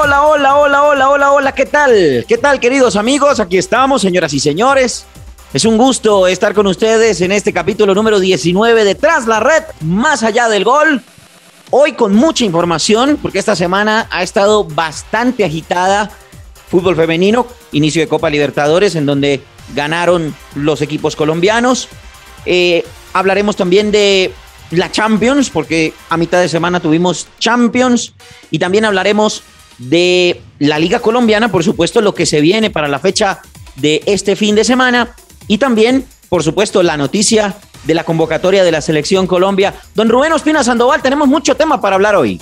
Hola, hola, hola, hola, hola, hola, ¿qué tal? ¿Qué tal, queridos amigos? Aquí estamos, señoras y señores. Es un gusto estar con ustedes en este capítulo número 19 de Tras la Red, más allá del gol. Hoy con mucha información, porque esta semana ha estado bastante agitada. Fútbol femenino, inicio de Copa Libertadores, en donde ganaron los equipos colombianos. Eh, hablaremos también de la Champions, porque a mitad de semana tuvimos Champions. Y también hablaremos de la Liga Colombiana, por supuesto, lo que se viene para la fecha de este fin de semana y también, por supuesto, la noticia de la convocatoria de la Selección Colombia. Don Rubén Ospina Sandoval, tenemos mucho tema para hablar hoy.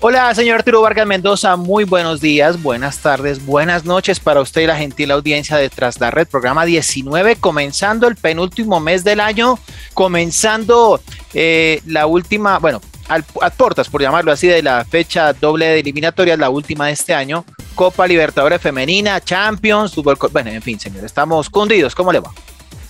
Hola, señor Arturo Vargas Mendoza, muy buenos días, buenas tardes, buenas noches para usted y la gentil audiencia de Tras la Red, programa 19, comenzando el penúltimo mes del año, comenzando eh, la última, bueno, a portas, por llamarlo así, de la fecha doble de eliminatorias, la última de este año, Copa Libertadores Femenina, Champions, Fútbol, bueno, en fin, señor, estamos cundidos, ¿cómo le va?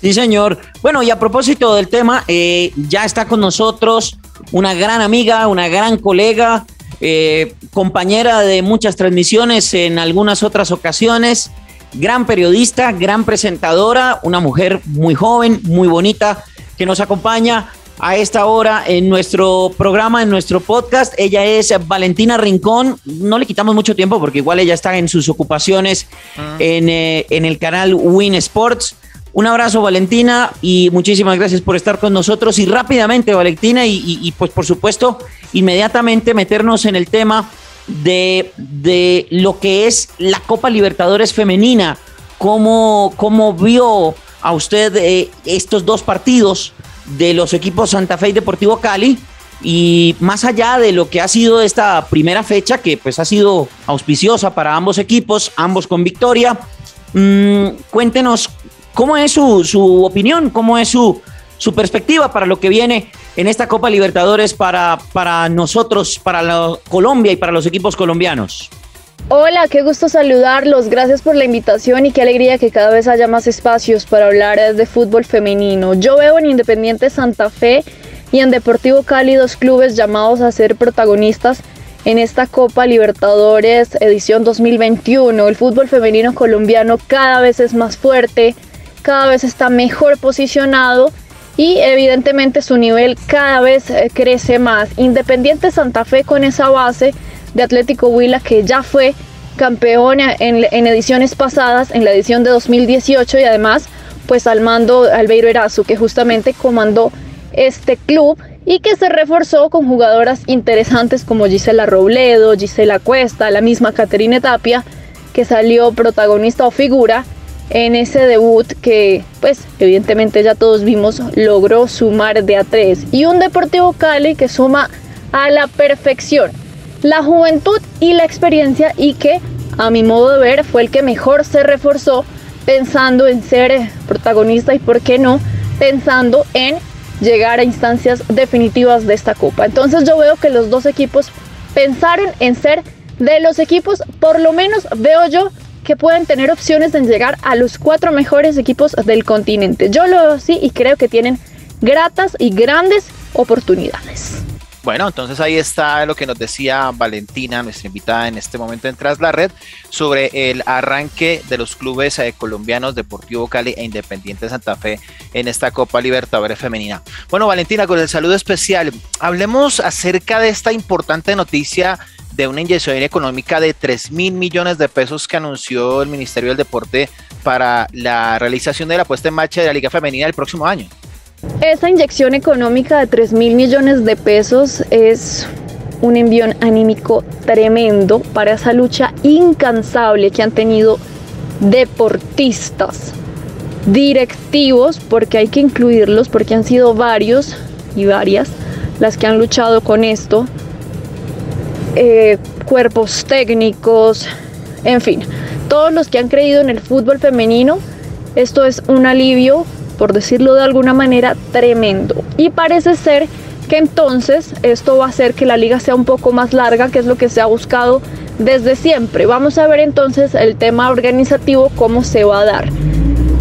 Sí, señor. Bueno, y a propósito del tema, eh, ya está con nosotros una gran amiga, una gran colega, eh, compañera de muchas transmisiones en algunas otras ocasiones, gran periodista, gran presentadora, una mujer muy joven, muy bonita, que nos acompaña a esta hora en nuestro programa, en nuestro podcast. Ella es Valentina Rincón. No le quitamos mucho tiempo porque igual ella está en sus ocupaciones ah. eh, en, el canal Win Sports. Un abrazo, Valentina, y muchísimas gracias por estar con nosotros. Y rápidamente, Valentina, y, pues por supuesto, inmediatamente meternos en el tema de, de lo que es la Copa Libertadores Femenina. ¿Cómo, cómo vio a usted eh, estos dos partidos? De los equipos Santa Fe y Deportivo Cali. Y más allá de lo que ha sido esta primera fecha, que pues ha sido auspiciosa para ambos equipos, ambos con victoria, mm, cuéntenos cómo es su, opinión, cómo es su, su, perspectiva para lo que viene en esta Copa Libertadores para, para nosotros, para Colombia y para los equipos colombianos. Hola, qué gusto saludarlos, gracias por la invitación y qué alegría que cada vez haya más espacios para hablar de fútbol femenino. Yo veo en Independiente Santa Fe y en Deportivo Cali dos clubes llamados a ser protagonistas en esta Copa Libertadores edición 2021. El fútbol femenino colombiano cada vez es más fuerte, cada vez está mejor posicionado y evidentemente su nivel cada vez eh, crece más. Independiente Santa Fe con esa base de Atlético Huila que ya fue campeona en, ediciones pasadas, en la edición de 2018 y además pues al mando Albeiro Erazu que justamente comandó este club y que se reforzó con jugadoras interesantes como Gisela Robledo, Gisela Cuesta, la misma Caterine Tapia que salió protagonista o figura en ese debut que pues evidentemente ya todos vimos logró sumar de a tres. Y un Deportivo Cali que suma a la perfección la juventud y la experiencia y que a mi modo de ver fue el que mejor se reforzó pensando en ser protagonista y por qué no pensando en llegar a instancias definitivas de esta copa. Entonces yo veo que los dos equipos pensaron en ser de los equipos, por lo menos veo yo que pueden tener opciones en llegar a los cuatro mejores equipos del continente. Yo lo veo así y creo que tienen gratas y grandes oportunidades. Bueno, entonces ahí está lo que nos decía Valentina, nuestra invitada en este momento en Tras la Red, sobre el arranque de los clubes eh, colombianos Deportivo Cali e Independiente Santa Fe en esta Copa Libertadores Femenina. Bueno, Valentina, con el saludo especial, hablemos acerca de esta importante noticia de una inyección económica de 3 mil millones de pesos que anunció el Ministerio del Deporte para la realización de la puesta en marcha de la Liga Femenina el próximo año. Esa inyección económica de 3 mil millones de pesos es un envión anímico tremendo para esa lucha incansable que han tenido deportistas, directivos, porque hay que incluirlos, porque han sido varios y varias las que han luchado con esto, eh, cuerpos técnicos, En fin, todos los que han creído en el fútbol femenino, esto es un alivio, por decirlo de alguna manera, tremendo. Y parece ser que entonces esto va a hacer que la liga sea un poco más larga, que es lo que se ha buscado desde siempre. Vamos a ver entonces el tema organizativo, cómo se va a dar.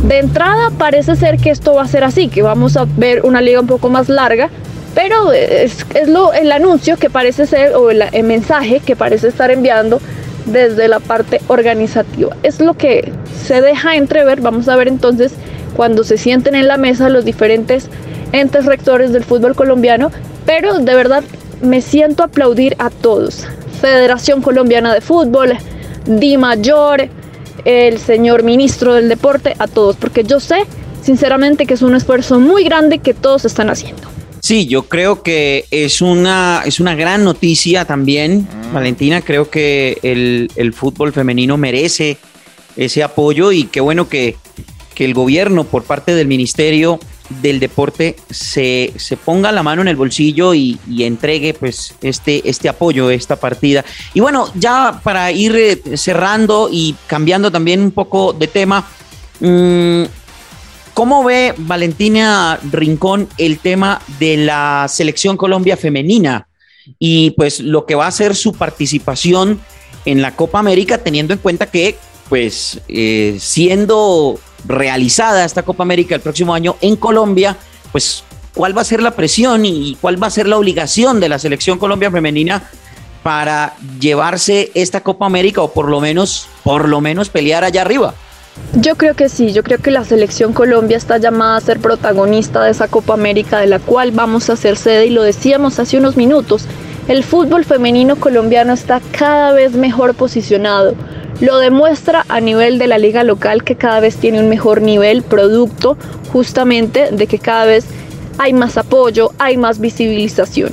De entrada parece ser que esto va a ser así, que vamos a ver una liga un poco más larga, pero es, lo, el anuncio que parece ser, o el, el mensaje que parece estar enviando desde la parte organizativa. Es lo que se deja entrever, vamos a ver entonces cuando se sienten en la mesa los diferentes entes rectores del fútbol colombiano, pero de verdad me siento a aplaudir a todos. Federación Colombiana de Fútbol, Di Mayor, el señor ministro del deporte, a todos, porque yo sé sinceramente que es un esfuerzo muy grande que todos están haciendo. Sí, yo creo que es una, es una gran noticia también, mm. Valentina. Creo que el, el, fútbol femenino merece ese apoyo y qué bueno que, que el gobierno por parte del ministerio del deporte se, se, ponga la mano en el bolsillo y, entregue pues este, este apoyo, esta partida. Y bueno, ya para ir eh, cerrando y cambiando también un poco de tema, mm, ¿cómo ve Valentina Rincón el tema de la selección Colombia femenina? Y pues lo que va a ser su participación en la Copa América, teniendo en cuenta que pues eh, siendo realizada esta Copa América el próximo año en Colombia, pues cuál va a ser la presión y cuál va a ser la obligación de la selección Colombia femenina para llevarse esta Copa América o por lo menos por lo menos pelear allá arriba. Yo creo que sí, yo creo que la selección Colombia está llamada a ser protagonista de esa Copa América de la cual vamos a ser sede y lo decíamos hace unos minutos. El fútbol femenino colombiano está cada vez mejor posicionado. Lo demuestra a nivel de la liga local que cada vez tiene un mejor nivel, producto justamente de que cada vez hay más apoyo, hay más visibilización.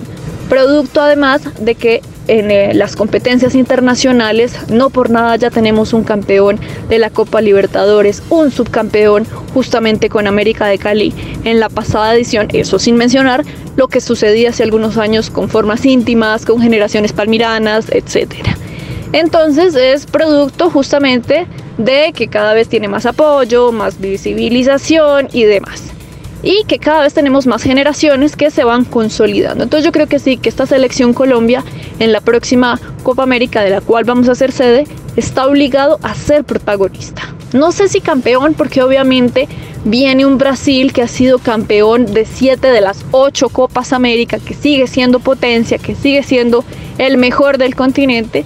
Producto además de que en eh, las competencias internacionales no por nada ya tenemos un campeón de la Copa Libertadores, un subcampeón justamente con América de Cali en la pasada edición, eso sin mencionar lo que sucedía hace algunos años con formas íntimas, con generaciones palmiranas, etcétera. Entonces es producto justamente de que cada vez tiene más apoyo, más visibilización y demás. Y que cada vez tenemos más generaciones que se van consolidando. Entonces yo creo que sí, que esta selección Colombia en la próxima Copa América de la cual vamos a ser sede está obligado a ser protagonista. No sé si campeón porque obviamente viene un Brasil que ha sido campeón de siete de las ocho Copas América, que sigue siendo potencia, que sigue siendo el mejor del continente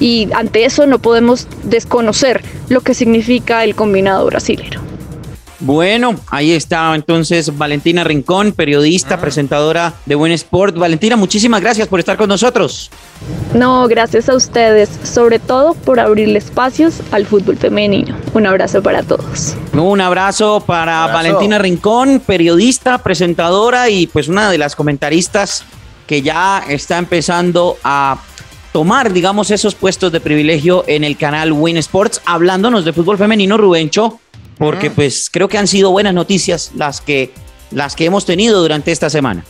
y ante eso no podemos desconocer lo que significa el combinado brasilero. Bueno, ahí está entonces Valentina Rincón, periodista, presentadora de Buen Sport. Valentina, muchísimas gracias por estar con nosotros. No, gracias a ustedes, sobre todo por abrirle espacios al fútbol femenino. Un abrazo para todos. Un abrazo para Valentina Rincón, periodista, presentadora y pues una de las comentaristas que ya está empezando a tomar, digamos, esos puestos de privilegio en el canal Win Sports, hablándonos de fútbol femenino, Rubencho, porque pues creo que han sido buenas noticias las que, las que hemos tenido durante esta semana.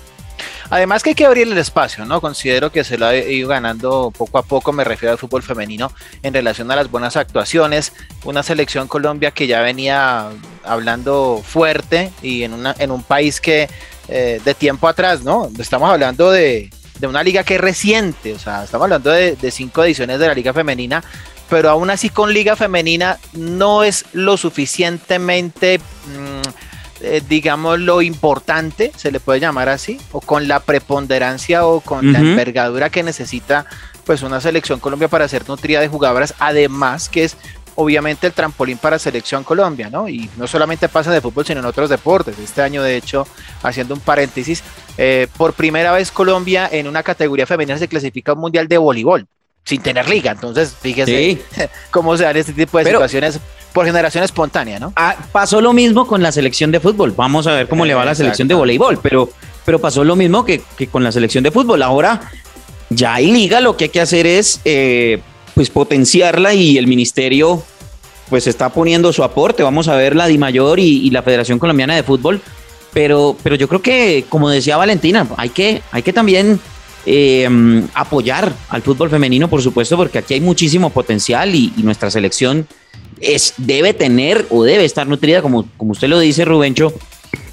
Además que hay que abrir el espacio, ¿no? Considero que se lo ha ido ganando poco a poco, me refiero al fútbol femenino, en relación a las buenas actuaciones, una selección Colombia que ya venía hablando fuerte y en, una, en un país que eh, de tiempo atrás, ¿no? Estamos hablando de, de una liga que es reciente, o sea, estamos hablando de, cinco ediciones de la liga femenina, pero aún así con liga femenina no es lo suficientemente, mm, eh, digamos, lo importante, se le puede llamar así, o con la preponderancia o con la envergadura que necesita pues una selección Colombia para ser nutrida de jugadoras, además que es obviamente el trampolín para Selección Colombia, ¿no? Y no solamente pasa de fútbol, sino en otros deportes. Este año, de hecho, haciendo un paréntesis, eh, por primera vez Colombia en una categoría femenina se clasifica a un mundial de voleibol, sin tener liga. Entonces, fíjese cómo se dan este tipo de situaciones por generación espontánea, ¿no? Ah, pasó lo mismo con la selección de fútbol. Vamos a ver cómo le va a la selección de voleibol, pero, pero pasó lo mismo que, con la selección de fútbol. Ahora ya hay liga, lo que hay que hacer es... Eh, pues potenciarla y el ministerio pues está poniendo su aporte. Vamos a ver la DIMAYOR y, y la Federación Colombiana de Fútbol. Pero, pero yo creo que, como decía Valentina, hay que, hay que también eh, apoyar al fútbol femenino, por supuesto, porque aquí hay muchísimo potencial y, y, nuestra selección es, debe tener o debe estar nutrida, como, como usted lo dice, Rubencho,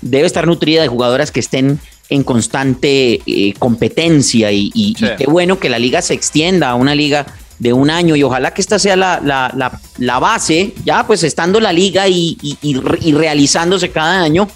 debe estar nutrida de jugadoras que estén en constante eh, competencia y, y, sí. y, qué bueno que la liga se extienda a una liga de un año y ojalá que esta sea la, la, la, la base, ya pues estando la liga y, y, realizándose cada año,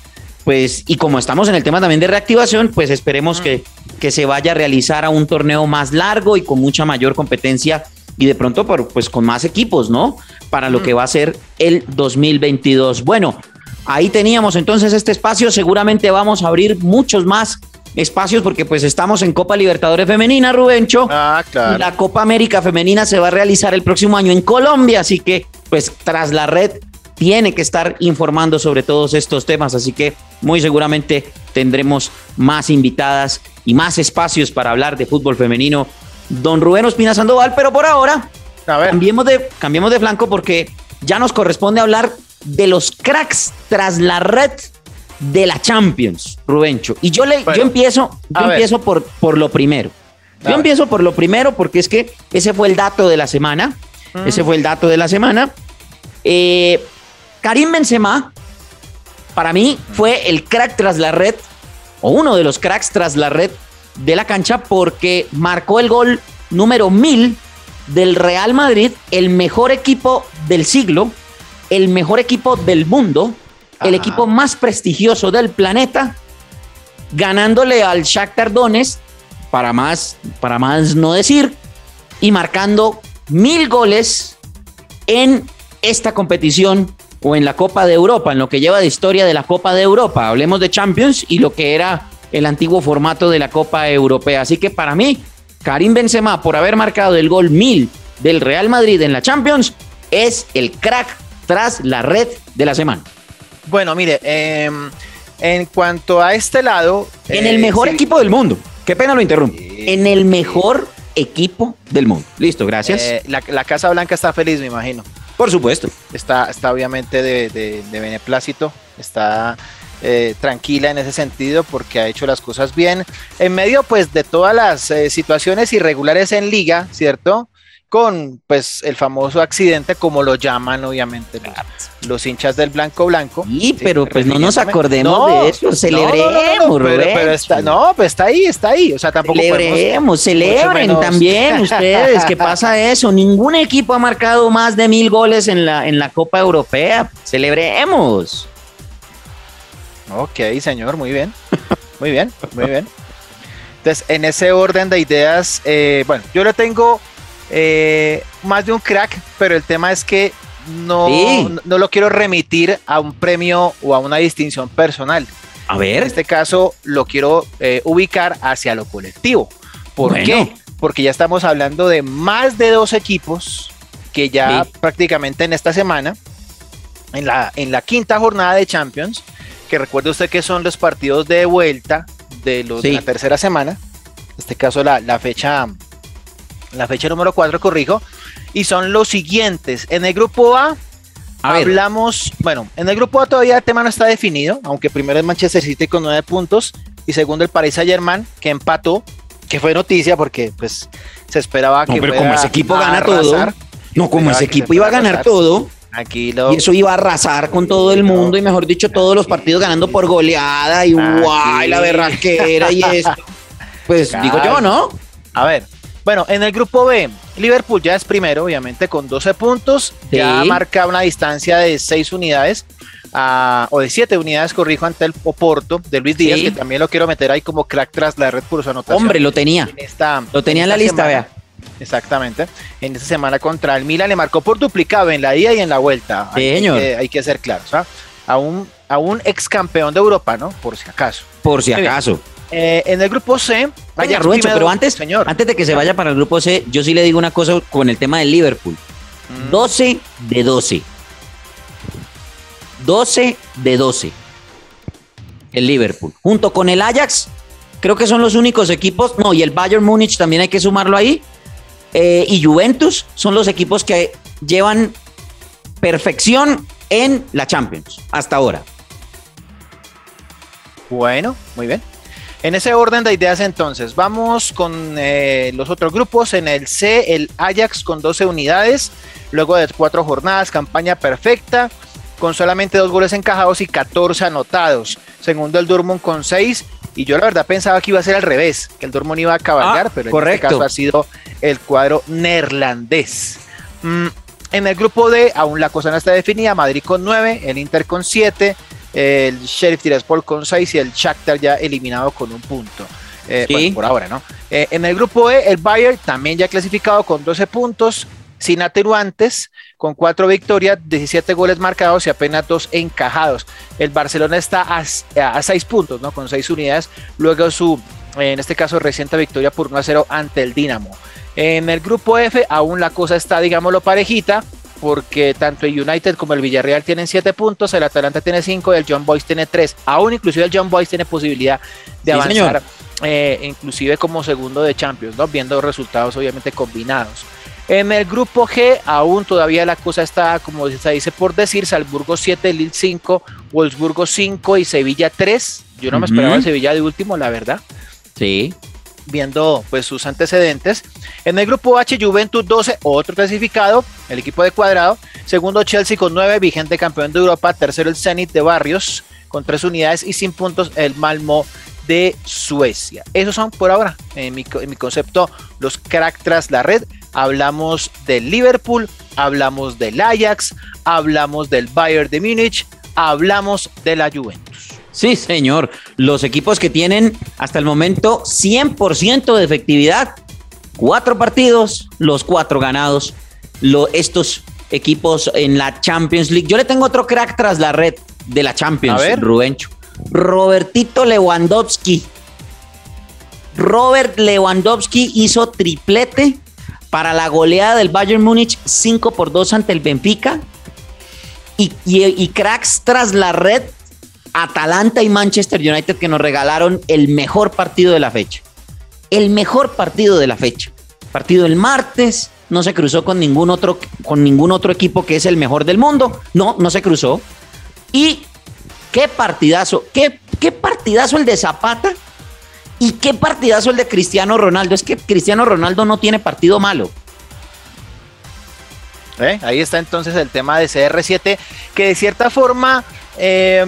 pues y como estamos en el tema también de reactivación, pues esperemos mm. que, que se vaya a realizar a un torneo más largo y con mucha mayor competencia y de pronto por, pues con más equipos, ¿no? Para lo que va a ser el 2022. Bueno, ahí teníamos entonces este espacio, seguramente vamos a abrir muchos más espacios porque pues estamos en Copa Libertadores Femenina, Rubencho. Ah, claro. Y la Copa América Femenina se va a realizar el próximo año en Colombia, así que pues tras la red tiene que estar informando sobre todos estos temas, así que muy seguramente tendremos más invitadas y más espacios para hablar de fútbol femenino. Don Rubén Ospina Sandoval, pero por ahora cambiemos de, cambiemos de flanco porque ya nos corresponde hablar de los cracks tras la red de la Champions, Rubencho. Y yo le, bueno, yo empiezo, yo empiezo por, por lo primero. Yo a empiezo ver. por lo primero porque es que ese fue el dato de la semana. Mm. Ese fue el dato de la semana. Eh, Karim Benzema, para mí, fue el crack tras la red, o uno de los cracks tras la red de la cancha, porque marcó el gol número mil del Real Madrid, el mejor equipo del siglo, el mejor equipo del mundo, Ajá. el equipo más prestigioso del planeta, ganándole al Shakhtar Donetsk, para más, para más no decir, y marcando mil goles en esta competición o en la Copa de Europa, en lo que lleva de historia de la Copa de Europa. Hablemos de Champions y lo que era el antiguo formato de la Copa Europea. Así que para mí, Karim Benzema, por haber marcado el gol mil del Real Madrid en la Champions, es el crack tras la red de la semana. Bueno, mire, eh, en cuanto a este lado... En eh, el mejor sí. equipo del mundo. Qué pena lo interrumpo. En el mejor equipo del mundo. Listo, gracias. Eh, la, la, Casa Blanca está feliz, me imagino. Por supuesto. Está, está obviamente de, de, beneplácito, está eh, tranquila en ese sentido porque ha hecho las cosas bien. En medio pues de todas las eh, situaciones irregulares en liga, ¿cierto? Con pues el famoso accidente como lo llaman obviamente los, los hinchas del blanco blanco. Sí, pero pues no nos acordemos no, de eso, celebremos, no, no, pero, pero, está, no, pues está ahí, está ahí, o sea, tampoco celebremos, celebren también ustedes, ¿qué pasa eso? Ningún equipo ha marcado más de mil goles en la, en la Copa Europea, celebremos. Ok, señor, muy bien. Muy bien, muy bien. Entonces, en ese orden de ideas, eh, bueno, yo le tengo eh, más de un crack, pero el tema es que no, sí. no lo quiero remitir a un premio o a una distinción personal. A ver. En este caso, lo quiero eh, ubicar hacia lo colectivo. ¿Por bueno. qué? Porque ya estamos hablando de más de dos equipos que ya sí. prácticamente en esta semana, en la, en la quinta jornada de Champions, que recuerde usted que son los partidos de vuelta de, los, sí. de la tercera semana, en este caso la, la fecha la fecha número 4, corrijo, y son los siguientes. En el grupo A, A hablamos, ver. bueno, en el grupo A todavía el tema no está definido, aunque primero es Manchester City con 9 puntos y segundo el Paris Saint Germain que empató, que fue noticia porque pues se esperaba no, que pero como ese equipo gana todo, no, como ese equipo iba a ganar todo, Tranquilo. Y eso iba a arrasar con todo el mundo y mejor dicho, todos los partidos ganando por goleada y guay, la berraquera y esto. Pues claro. digo yo, ¿no? A ver, bueno, en el grupo B, Liverpool ya es primero, obviamente, con 12 puntos. Sí. Ya marca una distancia de 6 unidades. Uh, o de 7 unidades, corrijo, ante el Oporto de Luis Díaz, sí. que también lo quiero meter ahí como crack tras la red por su anotación. Hombre, lo tenía. En esta, lo tenía en, en la lista, semana. vea. Exactamente. En esta semana contra el Milan le marcó por duplicado en la ida y en la vuelta. Sí, hay, señor. Que, hay que ser claros. ¿ah? A, un, a un ex campeón de Europa, ¿no? Por si acaso. Por si acaso. Eh, en el grupo C. Vaya, Rubencho, pero antes, señor. antes de que se vaya para el grupo C, yo sí le digo una cosa con el tema del Liverpool. Mm. 12 de 12. 12 de 12. El Liverpool. Junto con el Ajax, creo que son los únicos equipos. No, y el Bayern Múnich también hay que sumarlo ahí eh, y Juventus son los equipos que llevan perfección en la Champions hasta ahora. Bueno, muy bien. En ese orden de ideas entonces, vamos con eh, los otros grupos. En el C, el Ajax con 12 unidades, luego de cuatro jornadas, campaña perfecta, con solamente dos goles encajados y 14 anotados. Segundo el Dortmund con 6 y yo la verdad pensaba que iba a ser al revés, que el Dortmund iba a cabalgar, Ah, pero en correcto. este caso ha sido el cuadro neerlandés. Mm, en el grupo D aún la cosa no está definida, Madrid con 9, el Inter con 7, el Sheriff Tiraspol con 6 y el Shakhtar ya eliminado con un punto. Eh, Sí. bueno, por ahora, ¿no? Eh, en el grupo E, el Bayern también ya clasificado con 12 puntos, sin atenuantes, con 4 victorias, 17 goles marcados y apenas 2 encajados. El Barcelona está a, 6 puntos, ¿no? Con 6 unidades, luego su, en este caso, reciente victoria por 1 a 0 ante el Dinamo. En el grupo F aún la cosa está, digámoslo, parejita, porque tanto el United como el Villarreal tienen 7 puntos, el Atalanta tiene 5 y el John Boys tiene 3. Aún inclusive el John Boys tiene posibilidad de Sí, avanzar, eh, inclusive como segundo de Champions, ¿no? viendo resultados obviamente combinados. En el grupo G aún todavía la cosa está, como se dice por decir, Salzburgo 7, Lille 5, Wolfsburgo 5 y Sevilla 3. Yo no me esperaba el Sevilla de último, la verdad Sí. Viendo pues sus antecedentes. En el grupo H, Juventus 12, otro clasificado, el equipo de cuadrado. Segundo, Chelsea con 9, vigente campeón de Europa. Tercero, el Zenit de Barrios con 3 unidades y sin puntos, el Malmo de Suecia. Esos son por ahora, en mi, en mi concepto, los crack tras la red. Hablamos del Liverpool, hablamos del Ajax, hablamos del Bayern de Múnich, hablamos de la Juventus. Sí, señor. Los equipos que tienen hasta el momento 100% de efectividad. Cuatro partidos, los cuatro ganados. Lo, estos equipos en la Champions League. Yo le tengo otro crack tras la red de la Champions, A ver. Rubencho. Robertito Lewandowski. Robert Lewandowski hizo triplete para la goleada del Bayern Múnich 5 por 2 ante el Benfica. Y, y- y cracks tras la red Atalanta y Manchester United que nos regalaron el mejor partido de la fecha. El mejor partido de la fecha. Partido el martes, no se cruzó con ningún otro, con ningún otro equipo que es el mejor del mundo. No, no se cruzó. Y qué partidazo, qué, qué partidazo el de Zapata y qué partidazo el de Cristiano Ronaldo. Es que Cristiano Ronaldo no tiene partido malo. ¿Eh? Ahí está entonces el tema de CR7, que de cierta forma eh,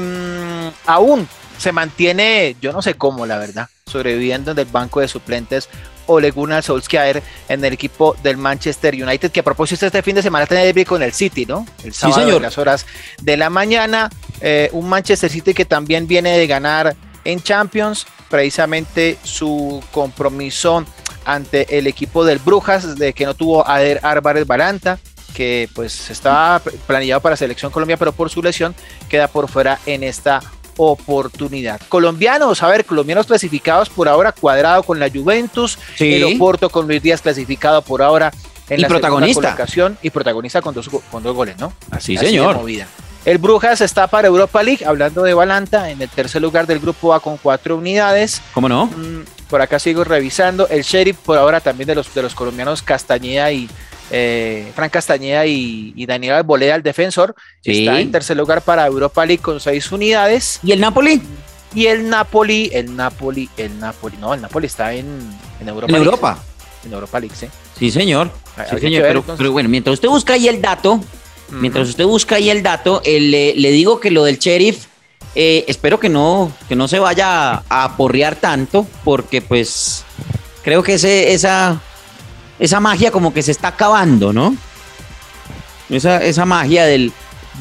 aún se mantiene, yo no sé cómo, la verdad, sobreviviendo en el banco de suplentes Ole Gunnar Solskjaer en el equipo del Manchester United, que a propósito este fin de semana tiene derbi con el City, ¿no? El Sí, sábado señor. a las horas de la mañana, eh, un Manchester City que también viene de ganar en Champions, precisamente su compromiso ante el equipo del Brujas, de que no tuvo a Eder Álvarez Balanta, que pues estaba planeado para Selección Colombia, pero por su lesión queda por fuera en esta oportunidad. Colombianos, a ver, colombianos clasificados por ahora, cuadrado con la Juventus, Sí. el Oporto con Luis Díaz clasificado por ahora en Y la protagonista. colocación y protagonista con dos, con dos goles, ¿no? Así, Así señor. movida. El Brujas está para Europa League, hablando de Balanta, en el tercer lugar del grupo A con cuatro unidades. ¿Cómo no? Mm, por acá sigo revisando. El Sheriff, por ahora también de los, de los colombianos Castañeda y eh, Fran Castañeda y, y Daniel Alboleda, el defensor, Sí. está en tercer lugar para Europa League con seis unidades. ¿Y el Napoli? Y el Napoli, el Napoli, el Napoli, no, el Napoli está en, en Europa En League. Europa. En Europa League, sí. Sí, señor. Hay- Sí, señor. Pero, bueno, mientras usted busca ahí el dato, mientras usted busca ahí el dato, eh, le, le digo que lo del sheriff, eh, espero que no, que no se vaya a, aporrear tanto, porque pues creo que ese, esa, esa magia como que se está acabando, ¿no? Esa, esa magia del,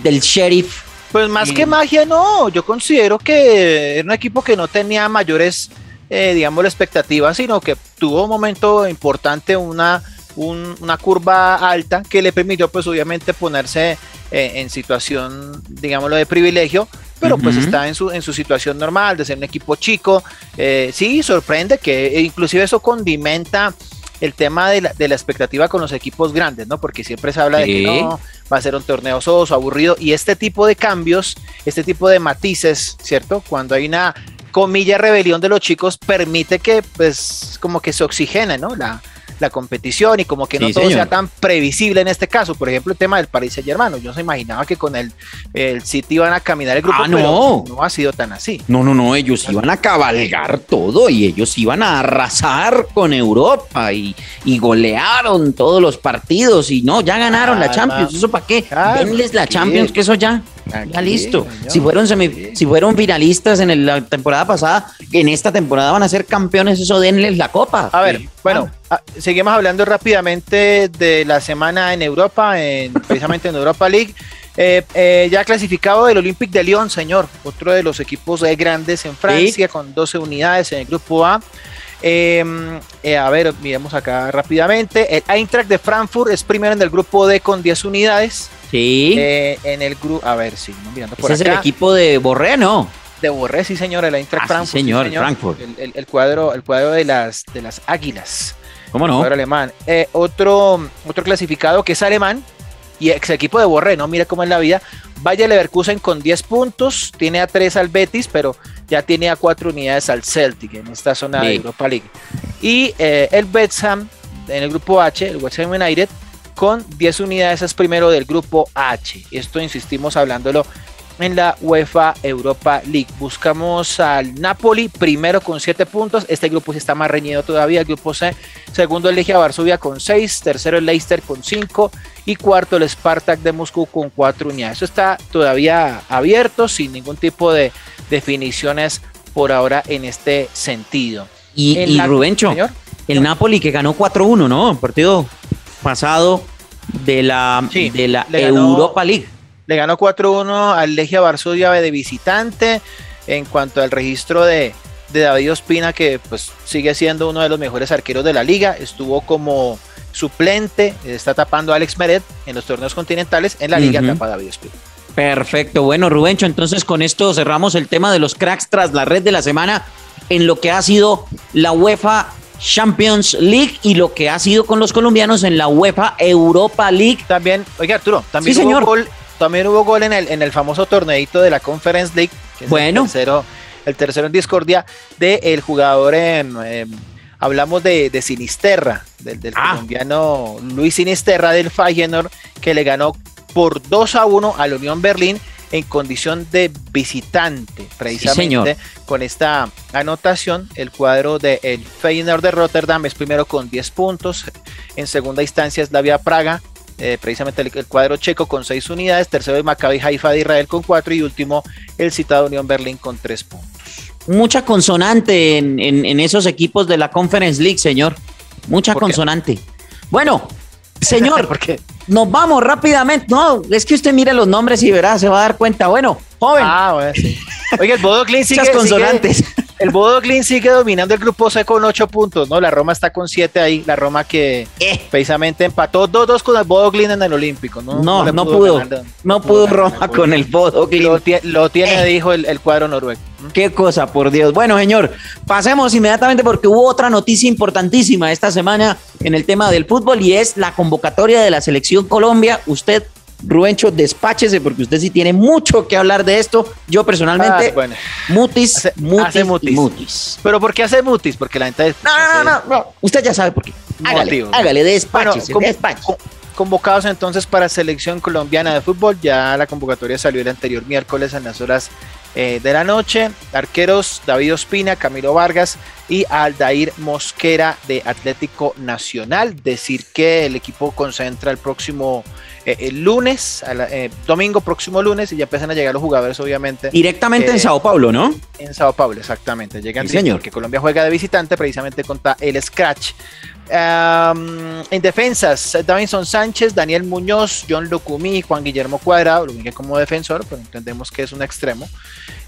del sheriff. Pues más que magia, no. Yo considero que era un equipo que no tenía mayores, eh, digamos, expectativas, sino que tuvo un momento importante, una, un- una curva alta que le permitió, pues, obviamente, ponerse eh, en situación, digámoslo, de privilegio. Pero pues está en su, en su situación normal de ser un equipo chico. Eh, sí, sorprende que inclusive eso condimenta el tema de la, de la expectativa con los equipos grandes, ¿no? Porque siempre se habla de que no, va a ser un torneo soso, aburrido, y este tipo de cambios, este tipo de matices, ¿cierto? Cuando hay una comilla rebelión de los chicos, permite que, pues, como que se oxigene, ¿no? La, la competición y como que no todo sea tan previsible en este caso. Por ejemplo, el tema del Paris Saint Germain. Yo se imaginaba que con el, el City iban a caminar el grupo, ah, no. no ha sido tan así. No, no, no, ellos iban a cabalgar todo y ellos iban a arrasar con Europa y, y golearon todos los partidos y no, ya ganaron la Champions. ¿Eso para qué? Denles la Champions, que eso ya. Ya listo. Si fueron, si fueron finalistas en la temporada pasada, en esta temporada van a ser campeones, eso denles la copa. A ver, bueno, ah, seguimos hablando rápidamente de la semana en Europa, en, precisamente en Europa League. Eh, eh, ya clasificado el Olympique de Lyon, señor, otro de los equipos grandes en Francia, con 12 unidades en el grupo A. Em, eh, a ver, miremos acá rápidamente. El Eintracht de Frankfurt es primero en el grupo D con 10 unidades. Sí. Eh, en el grupo, a ver, sí, mirando por Ese es el equipo de Borré, ¿no? De Borré, sí, señor, el Eintracht ah, Frankfurt. señor, Frankfurt. El, cuadro, el cuadro de las, de las águilas. ¿Cómo no? El cuadro alemán. Eh, otro, otro clasificado que es alemán y ex equipo de Borré, ¿no? Mira cómo es la vida. Vaya Leverkusen con 10 puntos, tiene a 3 al Betis, pero ya tiene a 4 unidades al Celtic en esta zona de Europa League. Y eh, el Betham en el grupo H, el West Ham United, con 10 unidades es primero del grupo H. Esto insistimos hablándolo en la UEFA Europa League. Buscamos al Napoli primero con 7 puntos. Este grupo sí está más reñido todavía. El grupo C, segundo el Legia Varsovia con 6, tercero el Leicester con 5 y cuarto el Spartak de Moscú con 4 unidades. Eso está todavía abierto sin ningún tipo de definiciones por ahora en este sentido. Y, y Rubencho, el Napoli que ganó 4-1, ¿no? Partido pasado de la, de la Europa League. Le ganó 4-1 al Legia Varsovia de visitante. En cuanto al registro de, de David Ospina, que pues sigue siendo uno de los mejores arqueros de la liga, estuvo como suplente, está tapando a Alex Meret en los torneos continentales, en la liga tapa David Ospina. Perfecto, bueno Rubencho, entonces con esto cerramos el tema de los cracks tras la red de la semana en lo que ha sido la UEFA Champions League y lo que ha sido con los colombianos en la UEFA Europa League. También, oiga Arturo, también hubo gol, también hubo gol en el, en el famoso torneito de la Conference League, bueno. el tercero, el tercero en discordia del el jugador en, em, hablamos de, Sinisterra, del, ah. colombiano Luis Sinisterra del Feyenoord, que le ganó por 2 a 1 al Unión Berlín en condición de visitante, precisamente con esta anotación. El cuadro del el Feyenoord de Rotterdam es primero con 10 puntos, en segunda instancia es Vía Praga, eh, precisamente el, cuadro checo con 6 unidades, tercero el Maccabi Haifa de Israel con 4 y último el citado Unión Berlín con 3 puntos. Mucha consonante en, esos equipos de la Conference League, señor. Mucha consonante. Bueno, señor, ¿por qué? Nos vamos rápidamente. No, es que usted mire los nombres y verá, se va a dar cuenta. Bueno, joven. Ah, bueno, sí. Oiga, el Bodo Clean sigue, consonantes. El Bodo Clean sigue dominando el grupo C con 8 puntos, ¿no? La Roma está con 7 ahí. La Roma que eh. precisamente empató 2-2 con el Bodo Clean en el Olímpico, ¿no? No, no, pudo. no, pudo Roma con el Bodo Clean. Lo, tiene, eh. dijo el, el cuadro noruego. Qué cosa, por Dios. Bueno, señor, pasemos inmediatamente porque hubo otra noticia importantísima esta semana en el tema del fútbol y es la convocatoria de la selección Colombia. Usted Rubencho, despáchese porque usted sí tiene mucho que hablar de esto. Yo personalmente, ah, mutis, mutis, mutis, ¿Pero por qué hace mutis? Porque la gente... No, no, no, Usted ya sabe por qué. Hágale, hágale, despáchese, Convocados entonces para selección colombiana de fútbol. Ya la convocatoria salió el anterior miércoles en las horas eh, de la noche. Arqueros David Ospina, Camilo Vargas y Aldair Mosquera de Atlético Nacional. Decir que el equipo concentra el próximo eh, el lunes, eh, domingo próximo lunes, y ya empiezan a llegar los jugadores, obviamente. Directamente en Sao Paulo, ¿no? En Sao Paulo, exactamente. Llegan sí, señor. que Colombia juega de visitante precisamente contra el Scratch. en defensas, Davinson Sánchez, Daniel Muñoz, John Lucumí, Juan Guillermo Cuadrado, Lucumí como defensor, pero entendemos que es un extremo.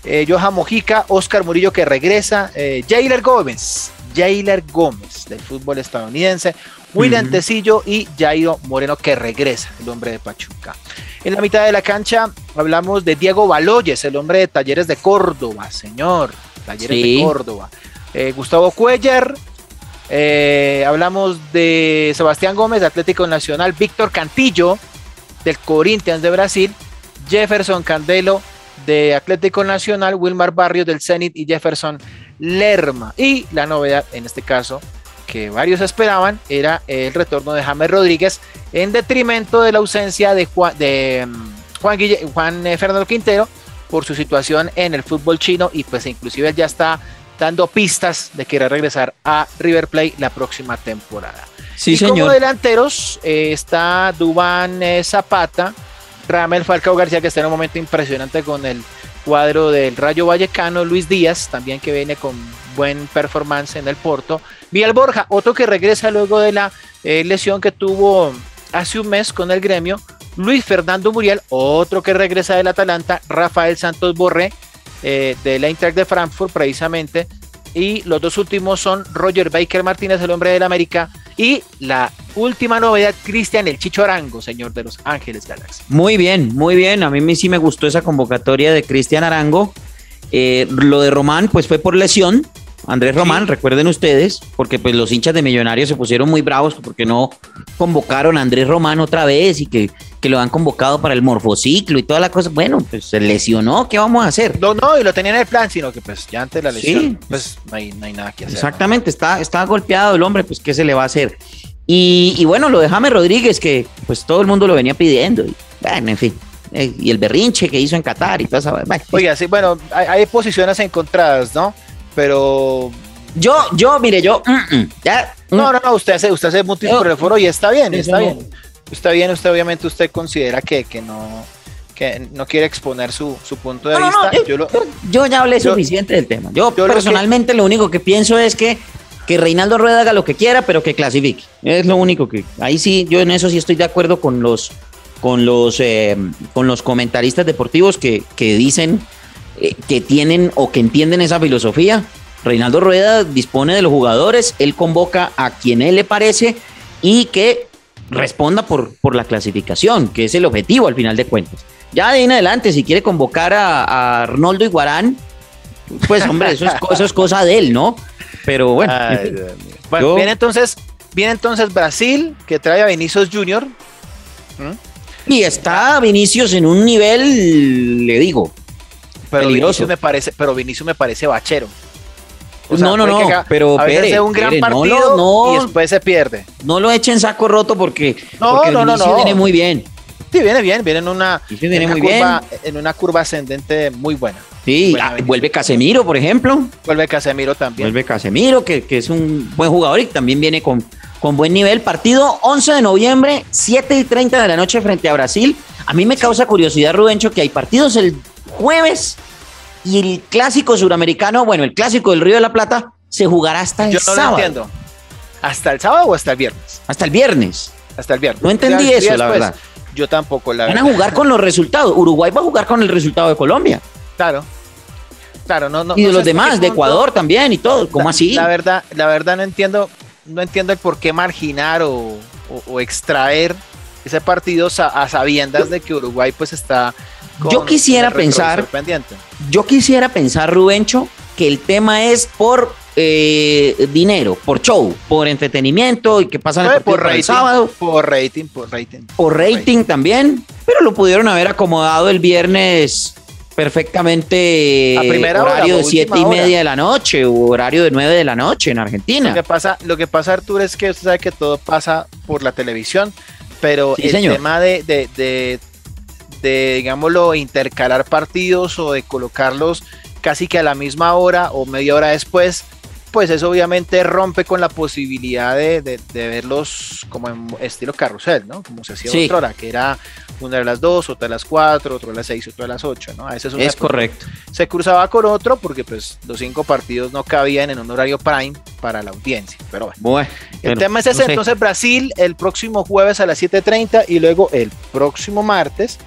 Eh, Johan Mojica, Oscar Murillo que regresa, eh, Jailer Gómez, Jailer Gómez del fútbol estadounidense, William Tecillo y Jairo Moreno que regresa, el hombre de Pachuca. En la mitad de la cancha hablamos de Diego Baloyes, el hombre de Talleres de Córdoba, señor, Talleres de Córdoba. Eh, Gustavo Cuellar, eh, hablamos de Sebastián Gómez, de Atlético Nacional, Víctor Cantillo, del Corinthians de Brasil, Jefferson Candelo, de Atlético Nacional, Wilmar Barrios del Zenit y Jefferson Lerma. Y la novedad en este caso que varios esperaban era el retorno de James Rodríguez en detrimento de la ausencia de Juan, de, mm, Juan, Juan eh, Fernando Quintero por su situación en el fútbol chino y pues inclusive ya está dando pistas de que irá a regresar a River Plate la próxima temporada. Sí, y señor. como delanteros eh, está Dubán eh, Zapata, Ramel Falcao García que está en un momento impresionante con el cuadro del Rayo Vallecano, Luis Díaz también que viene con buen performance en el Porto, Miguel Borja, otro que regresa luego de la eh, lesión que tuvo hace un mes con el gremio, Luis Fernando Muriel, otro que regresa del Atalanta, Rafael Santos Borré, eh, de la Eintracht de Frankfurt precisamente, y los dos últimos son Roger Baker Martínez, el hombre del América, y la última novedad, Cristian El Chicho Arango, señor de Los Ángeles Galaxy. Muy bien, muy bien. A mí sí me gustó esa convocatoria de Cristian Arango. Eh, lo de Román, pues fue por lesión. Andrés Román, sí. recuerden ustedes, porque pues los hinchas de Millonarios se pusieron muy bravos porque no convocaron a Andrés Román otra vez y que, que lo han convocado para el morfociclo y toda la cosa. Bueno, pues se lesionó, ¿qué vamos a hacer? No, no, y lo tenían en el plan, sino que pues ya antes de la lesión, sí. pues no hay, no hay, nada que hacer. Exactamente, ¿no? está, está golpeado el hombre, pues ¿qué se le va a hacer? Y, y, bueno, lo de James Rodríguez, que pues todo el mundo lo venía pidiendo. Y, bueno, en fin. Eh, y el berrinche que hizo en Qatar y toda esa. Bueno, Oiga, sí, bueno, hay, hay posiciones encontradas, ¿no? Pero yo, yo, mire, yo, mm, mm, ya. Mm. No, no, no, usted hace, usted hace mutis por el foro y está bien, está bien. Está bien, usted obviamente usted considera que, que no que no quiere exponer su, su punto de no, vista. No, yo, yo, lo, yo, ya hablé yo, suficiente del tema. Yo, personalmente lo, que, lo, único que pienso es que, que Reinaldo Rueda haga lo que quiera, pero que clasifique. Es lo único que. Ahí sí, yo en eso sí estoy de acuerdo con los con los eh, con los comentaristas deportivos que, que dicen que tienen o que entienden esa filosofía. Reinaldo Rueda dispone de los jugadores, él convoca a quien él le parece y que responda por, por la clasificación, que es el objetivo al final de cuentas. Ya de ahí en adelante, si quiere convocar a, a Arnoldo Iguarán, pues hombre, eso es, eso es, cosa de él, ¿no? Pero bueno. Ay, bueno yo... viene entonces, viene entonces Brasil, que trae a Vinicius Junior. ¿Mm? Y está Vinicius en un nivel, le digo, pero peligroso. Vinicius me parece, pero Vinicius me parece bachero. O sea, no, no, no, pero hace un gran partido no, no, y después se pierde. No lo echen saco roto porque, no, porque no, no, Vinicius no. viene muy bien. Sí, viene bien, viene en una, viene en una muy curva, en una curva ascendente muy buena. Sí, Buena ah, vuelve Casemiro, por ejemplo. Vuelve Casemiro también. Vuelve Casemiro, que, que es un buen jugador y también viene con, con buen nivel. Partido 11 de noviembre, 7 y 30 de la noche frente a Brasil. A mí me causa curiosidad, Rubencho, que hay partidos el jueves y el clásico suramericano, bueno, el clásico del Río de la Plata, se jugará hasta el Yo no sábado. lo entiendo. ¿Hasta el sábado o hasta el viernes? Hasta el viernes. Hasta el viernes. No entendí eso, la después, verdad. Yo tampoco, la Van a jugar con los resultados. Uruguay va a jugar con el resultado de Colombia. Claro. Claro, no, no. y de no los demás, de Ecuador también y todo. ¿Cómo la- así? La verdad, la verdad no entiendo, no entiendo el por qué marginar o, o- o extraer ese partido sa- a sabiendas de que Uruguay pues está Yo quisiera pensar-. Yo quisiera pensar, Rubencho, que el tema es por eh, dinero, por show, por entretenimiento y que pasan el partido por el rating, sábado, por rating, por rating. por rating también, pero lo pudieron haber acomodado el viernes perfectamente A primera hora, horario o de siete y hora. media de la noche o horario de nueve de la noche en Argentina. Lo que pasa, lo que pasa, Arturo, es que usted sabe que todo pasa por la televisión, pero Sí, el señor. tema de, de, de, de, digámoslo, intercalar partidos o de colocarlos casi que a la misma hora o media hora después, pues eso obviamente rompe con la posibilidad de, de- de verlos como en estilo carrusel, ¿no? Como se hacía Sí. otra hora, que era una de las dos, otra de las cuatro, otra de las seis, otra de las ocho, ¿no? A veces Es correcto. se cruzaba con otro porque pues los cinco partidos no cabían en un horario prime para la audiencia. Pero bueno, Bueno, el pero tema es no ese. sé. Entonces Brasil el próximo jueves a las 7.30 y luego el próximo martes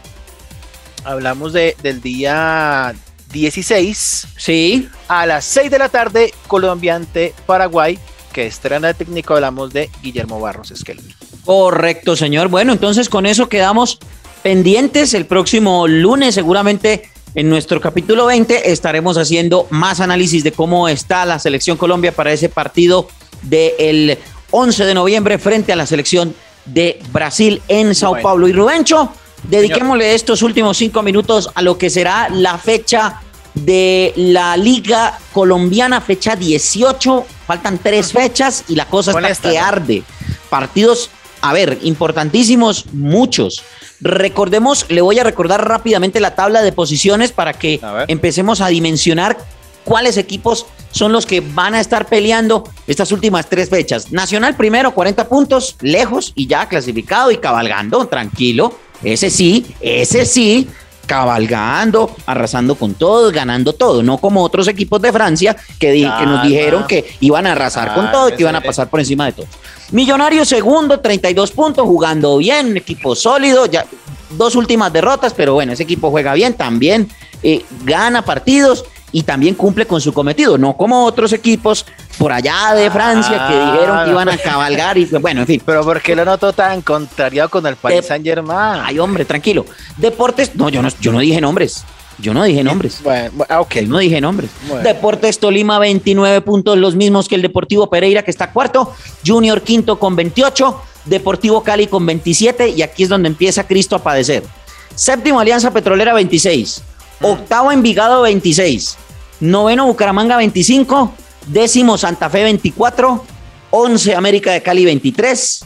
hablamos de, del día 16 Sí, a las 6 de la tarde Colombia ante Paraguay que estrena el técnico hablamos de Guillermo Barros Esqueloto. Correcto, señor. Bueno, entonces con eso quedamos pendientes. El próximo lunes, seguramente en nuestro capítulo 20, estaremos haciendo más análisis de cómo está la selección Colombia para ese partido del 11 de noviembre frente a la selección de Brasil en Sao Bueno. Paulo. Y Rubencho, dediquémosle estos últimos cinco minutos a lo que será la fecha de la Liga Colombiana, fecha 18. Faltan tres fechas y la cosa Con está esta, que ¿no? arde. Partidos, a ver, importantísimos, muchos. Recordemos, le voy a recordar rápidamente la tabla de posiciones para que empecemos a dimensionar cuáles equipos son los que van a estar peleando estas últimas tres fechas. Nacional primero, 40 puntos, lejos y ya clasificado y cabalgando, tranquilo. Ese sí, ese sí, cabalgando, arrasando con todo, ganando todo, no como otros equipos de Francia que, di- que nos dijeron que iban a arrasar con Ah, todo y que iban a pasar por encima de todo. Millonario segundo, 32 puntos, jugando bien, un equipo sólido, ya dos últimas derrotas, pero bueno, ese equipo juega bien, también eh, gana partidos y también cumple con su cometido, no como otros equipos por allá de Francia que Ah, dijeron que iban a cabalgar y bueno, en fin. Pero ¿por qué lo noto tan contrariado con el Paris Saint Germain? Ay, hombre, tranquilo. Deportes, no, yo no, yo no dije nombres. Yo no dije nombres. Bueno, bueno, ah, ok. Yo no dije nombres. Bueno. Deportes Tolima, 29 puntos, los mismos que el Deportivo Pereira, que está cuarto. Junior quinto con 28. Deportivo Cali con 27. Y aquí es donde empieza Cristo a padecer. Séptimo, Alianza Petrolera, 26. Octavo, Envigado, 26. Noveno, Bucaramanga, 25. Décimo, Santa Fe, 24. 11, América de Cali, 23.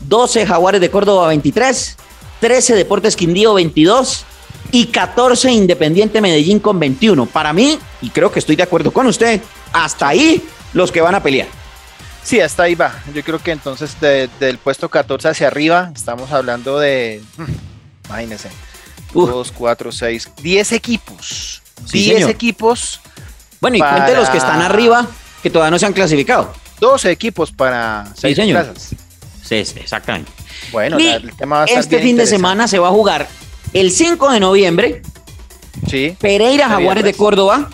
12, Jaguares de Córdoba, 23. 13, Deportes Quindío, 22. Y 14, Independiente Medellín con 21. Para mí, y creo que estoy de acuerdo con usted, hasta ahí los que van a pelear. Sí, hasta ahí va. Yo creo que entonces de- del puesto 14 hacia arriba estamos hablando de, mm, imagínense, Uf. 2, 4, 6, 10 equipos. Sí, 10 señor. equipos, Bueno, y Para- cuente los que están arriba, que todavía no se han clasificado. 12 equipos para 6 señor. plazas. Sí, sí, exactamente. Bueno, Y el tema va a estar este bien fin de semana se va a jugar el 5 de noviembre, Sí. Pereira Jaguares de pues. Córdoba,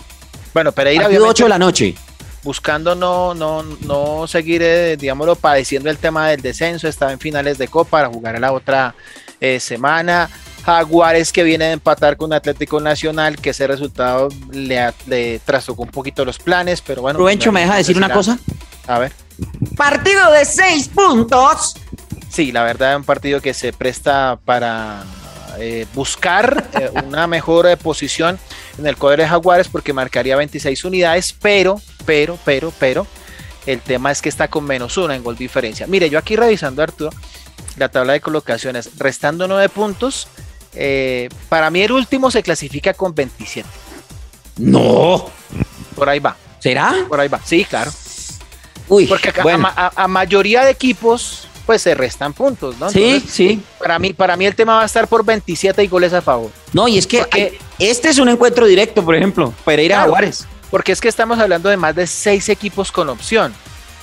Bueno, Pereira obviamente 8 de la noche. buscando no, no, no seguir, eh, digámoslo, padeciendo el tema del descenso, estaba en finales de Copa para jugar a la otra eh, semana. Jaguares que viene de empatar con Atlético Nacional, que ese resultado le, a- le trastocó un poquito los planes, pero bueno. Rubencho, ¿me deja decir una cosa? A ver. Partido de 6 puntos. Sí, la verdad es un partido que se presta para eh, buscar eh, una mejor eh, posición en el cuadro de Jaguares porque marcaría 26 unidades, pero, pero, pero, pero, el tema es que está con menos uno en gol diferencia. Mire, yo aquí revisando, Arturo, la tabla de colocaciones, restando 9 puntos, eh, para mí el último se clasifica con 27. No. Por ahí va, ¿Será? por ahí va. Sí, claro. Uy, Porque acá, bueno. a, ma- a- a mayoría de equipos, pues se restan puntos, ¿no? Sí, Entonces, sí. Para mí, para mí el tema va a estar por 27 y goles a favor. No, y es que Porque- este es un encuentro directo, por ejemplo, Pereira Claro. Jaguares. Porque es que estamos hablando de más de 6 equipos con opción,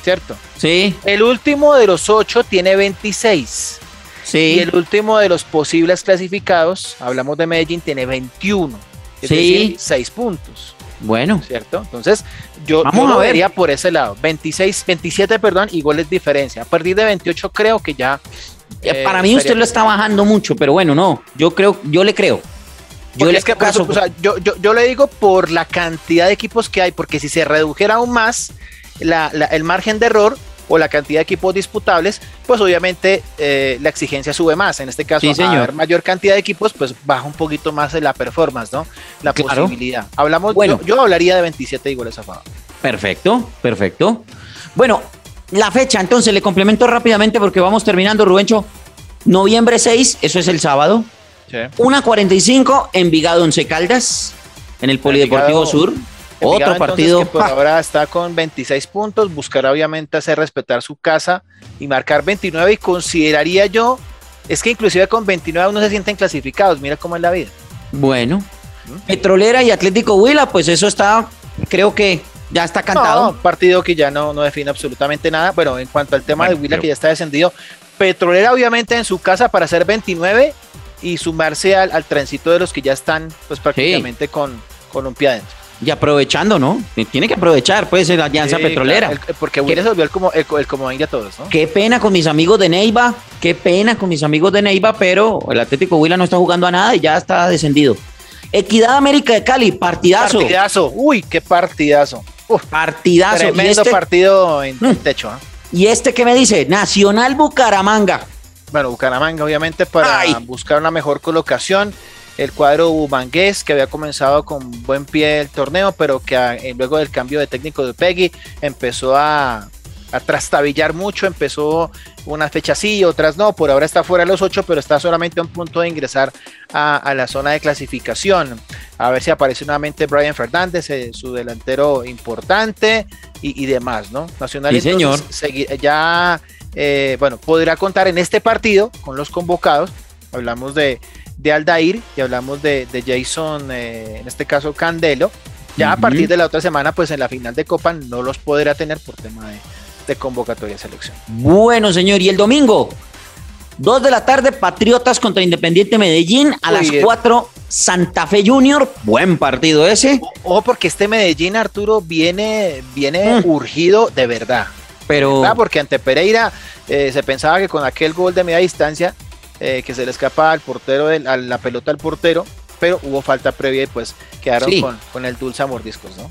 ¿cierto? Sí, El último de los 8 tiene 26. Y sí. el último de los posibles clasificados, hablamos de Medellín, tiene 21. Es Sí. decir, 6 puntos, Bueno, ¿cierto? Entonces, yo, Vamos yo a lo ver. vería por ese lado. 26, 27, perdón, y goles diferencia. A partir de 28 creo que ya... eh, eh, para mí usted lo está bajando mucho, pero bueno, no, yo creo, yo le creo. Yo le es que caso. o sea, yo, yo, yo le digo por la cantidad de equipos que hay, porque si se redujera aún más la- la- el margen de error o la cantidad de equipos disputables, pues obviamente eh, la exigencia sube más. En este caso, Sí, a señor. haber mayor cantidad de equipos, pues baja un poquito más la performance, ¿no? La Claro. posibilidad. Hablamos, Bueno. yo, yo hablaría de 27 y goles a favor. Perfecto, perfecto. Bueno, la fecha, entonces le complemento rápidamente porque vamos terminando, Rubencho. Noviembre 6, eso es el sábado. 1.45, Envigado Once Caldas, en el Polideportivo Sur. Otro entonces, partido. que ahora está con 26 puntos, buscará obviamente hacer respetar su casa y marcar 29 y consideraría yo, es que inclusive con 29 aún no se sienten clasificados, mira cómo es la vida. Bueno, Petrolera y Atlético Huila, pues eso está, creo que ya está cantado. No, partido que ya no, no define absolutamente nada. Bueno, en cuanto al tema Bueno, de Huila pero- que ya está descendido, Petrolera obviamente en su casa para hacer 29 y sumarse al, al trencito de los que ya están pues prácticamente con, con un pie adentro. Y aprovechando, ¿no? Tiene que aprovechar, pues, la Alianza Sí, Petrolera. claro, el- porque Huila se volvió el, como, el, el comodín de todos, ¿no? Qué pena con mis amigos de Neiva, qué pena con mis amigos de Neiva, pero el Atlético Huila no está jugando a nada y ya está descendido. Equidad América de Cali, partidazo. Partidazo, uy, qué partidazo. Uf, Partidazo. Y tremendo este, partido en, en techo. ¿ah? ¿Y este qué me dice? Nacional Bucaramanga. Bueno, Bucaramanga, obviamente, para Ay. buscar una mejor colocación. El cuadro bumangués que había comenzado con buen pie el torneo, pero que eh, luego del cambio de técnico de Peggy empezó a, a trastabillar mucho, empezó unas fechas sí, otras no, por ahora está fuera de los ocho, pero está solamente a un punto de ingresar a, la zona de clasificación. A ver si aparece nuevamente Brian Fernández, eh, su delantero importante y, demás, ¿no? Nacional señor. ya, eh, bueno, podrá contar en este partido con los convocados. Hablamos de, de Aldair y hablamos de, Jason, eh, en este caso Candelo. Ya a partir de la otra semana, pues en la final de Copa no los podrá tener por tema de, de convocatoria de selección. Bueno, señor, y el domingo, 2 de la tarde, Patriotas contra Independiente Medellín. A las 4, Santa Fe Junior. Buen partido ese. Ojo, porque este Medellín, Arturo, viene, viene mm. urgido de verdad. Pero. Porque ante Pereira eh, se pensaba que con aquel gol de media distancia, eh, que se le escapa al portero, a la pelota al portero, pero hubo falta previa y pues quedaron con, con el dulce mordiscos, ¿no?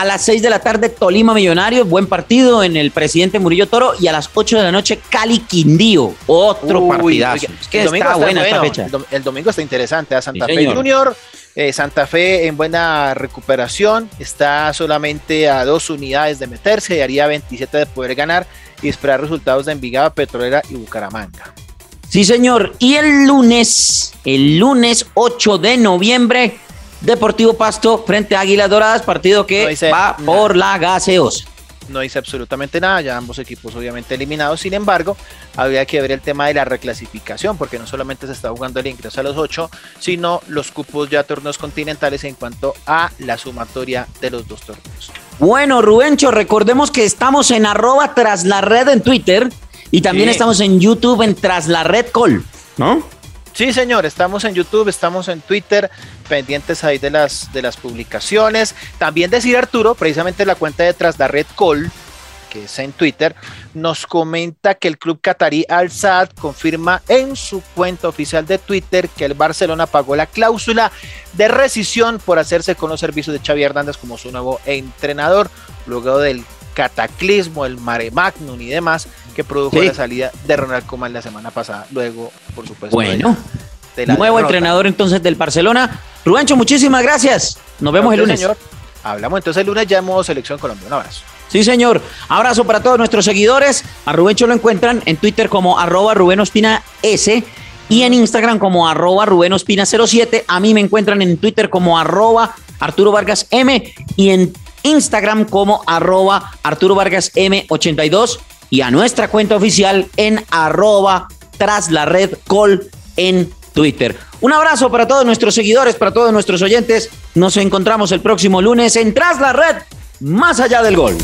A las 6 de la tarde, Tolima Millonarios, buen partido en el presidente Murillo Toro. Y a las 8 de la noche, Cali Quindío, otro partidazo. el, domingo está buena esta fecha. El, domingo está interesante. A Santa Fe Junior, eh, Santa Fe en buena recuperación, está solamente a dos unidades de meterse y haría 27 de poder ganar y esperar resultados de Envigado, Petrolera y Bucaramanga. Sí, señor. Y el lunes, el lunes 8 de noviembre, Deportivo Pasto frente a Águilas Doradas, partido que va por la gaseosa. No dice absolutamente nada, ya ambos equipos obviamente eliminados, sin embargo, habría que ver el tema de la reclasificación, porque no solamente se está jugando el ingreso a los ocho, sino los cupos ya torneos continentales en cuanto a la sumatoria de los dos torneos. Bueno, Rubencho, recordemos que estamos en arroba tras la red en Twitter y también estamos en YouTube en tras la red call, ¿no? Sí, señor, estamos en YouTube, estamos en Twitter, pendientes ahí de las, de las publicaciones. También decir Arturo, precisamente la cuenta de Tras la Red Call, que es en Twitter, nos comenta que el club catarí Al Sadd confirma en su cuenta oficial de Twitter que el Barcelona pagó la cláusula de rescisión por hacerse con los servicios de Xavi Hernández como su nuevo entrenador, luego del cataclismo, el mare magnum y demás que produjo la salida de Ronald Koeman la semana pasada. Luego, por supuesto, bueno. Nuevo entrenador entonces del Barcelona. Rubencho, muchísimas gracias. Nos vemos el lunes. Señor. Hablamos entonces el lunes ya en selección Colombia. Un abrazo. Sí, señor. Abrazo para todos nuestros seguidores. A Rubencho lo encuentran en Twitter como arroba Rubén Ospina S y en Instagram como arroba Rubén Ospina 07. A mí me encuentran en Twitter como arroba Arturo Vargas M y en Instagram como arroba Arturo Vargas M82 y a nuestra cuenta oficial en arroba tras la red en Twitter. Un abrazo para todos nuestros seguidores, para todos nuestros oyentes. Nos encontramos el próximo lunes en Tras la Red, más allá del gol.